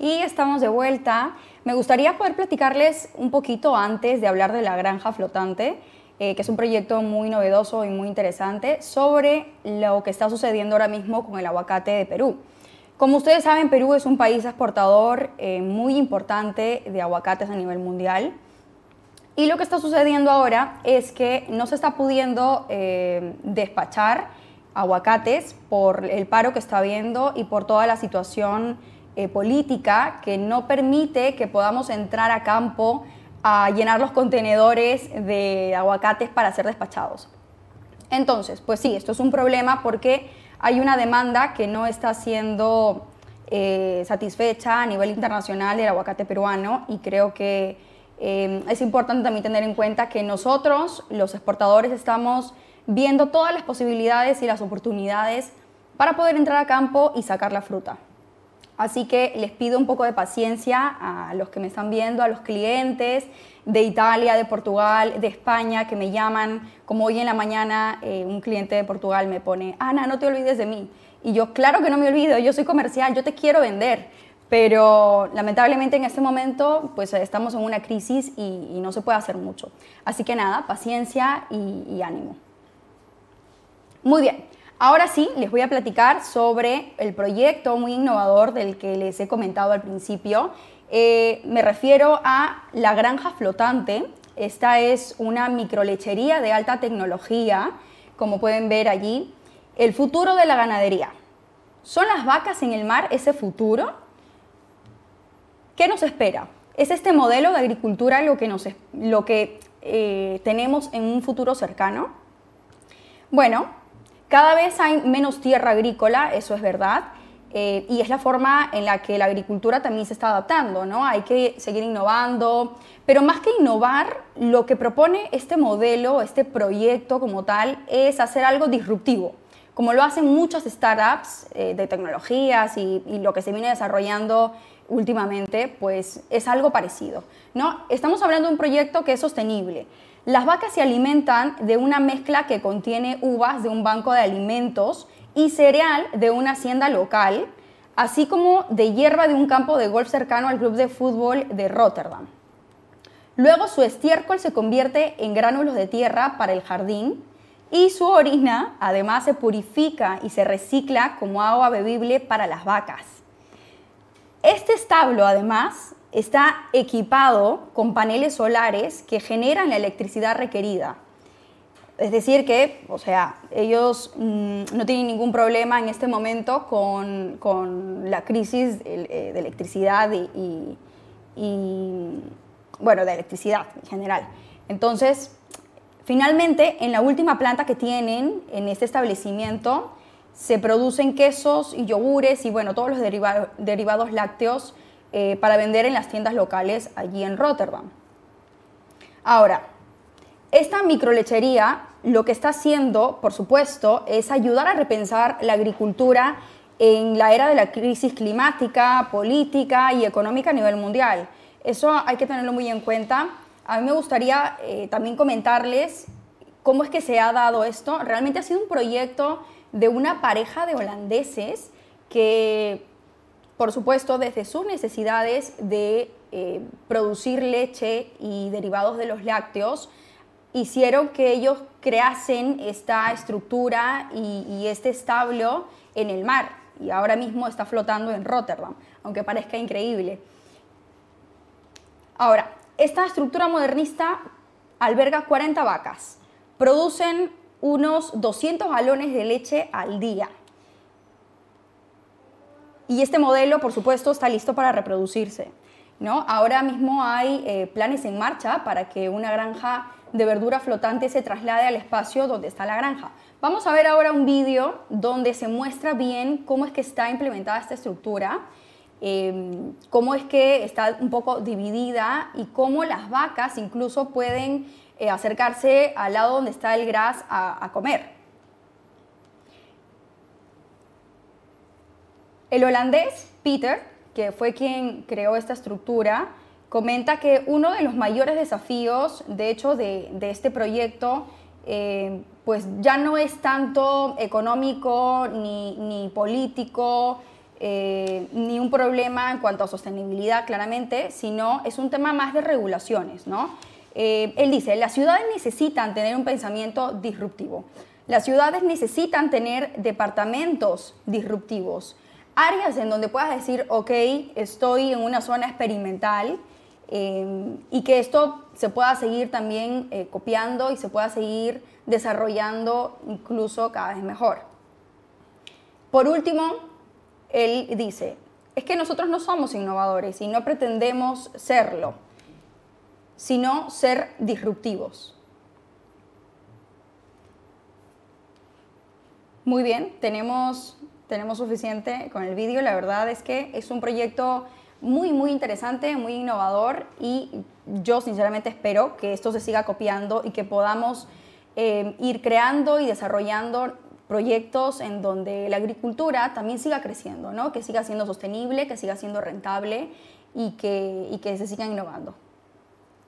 Y estamos de vuelta. Me gustaría poder platicarles un poquito antes de hablar de la granja flotante, eh, que es un proyecto muy novedoso y muy interesante, sobre lo que está sucediendo ahora mismo con el aguacate de Perú. Como ustedes saben, Perú es un país exportador eh, muy importante de aguacates a nivel mundial. Y lo que está sucediendo ahora es que no se está pudiendo eh, despachar aguacates por el paro que está habiendo y por toda la situación eh, política que no permite que podamos entrar a campo a llenar los contenedores de aguacates para ser despachados. Entonces, pues sí, esto es un problema porque hay una demanda que no está siendo eh, satisfecha a nivel internacional del aguacate peruano y creo que eh, es importante también tener en cuenta que nosotros, los exportadores, estamos viendo todas las posibilidades y las oportunidades para poder entrar a campo y sacar la fruta. Así que les pido un poco de paciencia a los que me están viendo, a los clientes de Italia, de Portugal, de España, que me llaman, como hoy en la mañana eh, un cliente de Portugal me pone, Ana, no te olvides de mí. Y yo, claro que no me olvido, yo soy comercial, yo te quiero vender. Pero lamentablemente en este momento pues estamos en una crisis y, no se puede hacer mucho. Así que nada, paciencia y ánimo. Muy bien, Ahora sí, les voy a platicar sobre el proyecto muy innovador del que les he comentado al principio. Eh, me refiero a la granja flotante. Esta es una microlechería de alta tecnología, como pueden ver allí. El futuro de la ganadería. ¿Son las vacas en el mar ese futuro? ¿Qué nos espera? ¿Es este modelo de agricultura lo que, nos, lo que eh, tenemos en un futuro cercano? Bueno, cada vez hay menos tierra agrícola, eso es verdad, eh, y es la forma en la que la agricultura también se está adaptando, ¿no? Hay que seguir innovando, pero más que innovar, lo que propone este modelo, este proyecto como tal, es hacer algo disruptivo, como lo hacen muchas startups eh, de tecnologías y, y lo que se viene desarrollando últimamente, pues es algo parecido, ¿no? Estamos hablando de un proyecto que es sostenible, las vacas se alimentan de una mezcla que contiene uvas de un banco de alimentos y cereal de una hacienda local, así como de hierba de un campo de golf cercano al club de fútbol de Rotterdam. Luego su estiércol se convierte en gránulos de tierra para el jardín y su orina además se purifica y se recicla como agua bebible para las vacas. Este establo además está equipado con paneles solares que generan la electricidad requerida. Es decir, que, o sea, ellos mm, no tienen ningún problema en este momento con, la crisis eh, de, electricidad y, bueno, de electricidad en general. Entonces, finalmente, en la última planta que tienen en este establecimiento, se producen quesos y yogures y, bueno, todos los derivados lácteos eh, para vender en las tiendas locales allí en Rotterdam. Ahora, esta microlechería lo que está haciendo, por supuesto, es ayudar a repensar la agricultura en la era de la crisis climática, política y económica a nivel mundial. Eso hay que tenerlo muy en cuenta. A mí me gustaría eh, también comentarles cómo es que se ha dado esto. Realmente ha sido un proyecto de una pareja de holandeses que por supuesto, desde sus necesidades de eh, producir leche y derivados de los lácteos, hicieron que ellos creasen esta estructura y, este establo en el mar. Y ahora mismo está flotando en Rotterdam, aunque parezca increíble. Ahora, esta estructura modernista alberga 40 vacas. Producen unos 200 galones de leche al día. Y este modelo, por supuesto, está listo para reproducirse. ¿no? Ahora mismo hay eh, planes en marcha para que una granja de verdura flotante se traslade al espacio donde está la granja. Vamos a ver ahora un vídeo donde se muestra bien cómo es que está implementada esta estructura, em, cómo es que está un poco dividida y cómo las vacas incluso pueden eh, acercarse al lado donde está el gras a comer. El holandés Peter, que fue quien creó esta estructura, comenta que uno de los mayores desafíos, de hecho, de, este proyecto, eh, pues ya no es tanto económico ni, político, eh, ni un problema en cuanto a sostenibilidad, claramente, sino es un tema más de regulaciones, ¿no? Eh, él dice, las ciudades necesitan tener un pensamiento disruptivo. Las ciudades necesitan tener departamentos disruptivos, áreas en donde puedas decir, ok, estoy en una zona experimental eh, y que esto se pueda seguir también eh, copiando y se pueda seguir desarrollando incluso cada vez mejor. Por último, él dice, es que nosotros no somos innovadores y no pretendemos serlo sino ser disruptivos. Muy bien, tenemos, tenemos suficiente con el vídeo. La verdad es que es un proyecto muy, muy interesante, muy innovador y yo sinceramente espero que esto se siga copiando y que podamos eh, ir creando y desarrollando proyectos en donde la agricultura también siga creciendo, ¿no? que siga siendo sostenible, que siga siendo rentable y que, y que se sigan innovando.